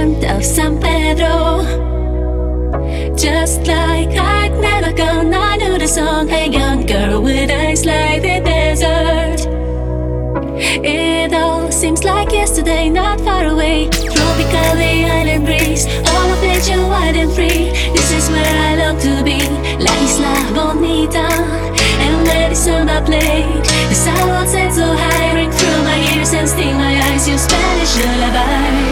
of San Pedro. Just like I'd never gone, I knew the song. A young girl with eyes like the desert. It all seems like yesterday, not far away. Tropical island breeze, all of nature wide and free. This is where I long to be, La Isla Bonita. And let the samba play. the sound sets so high, ring through my ears and sting my eyes. Your Spanish lullaby.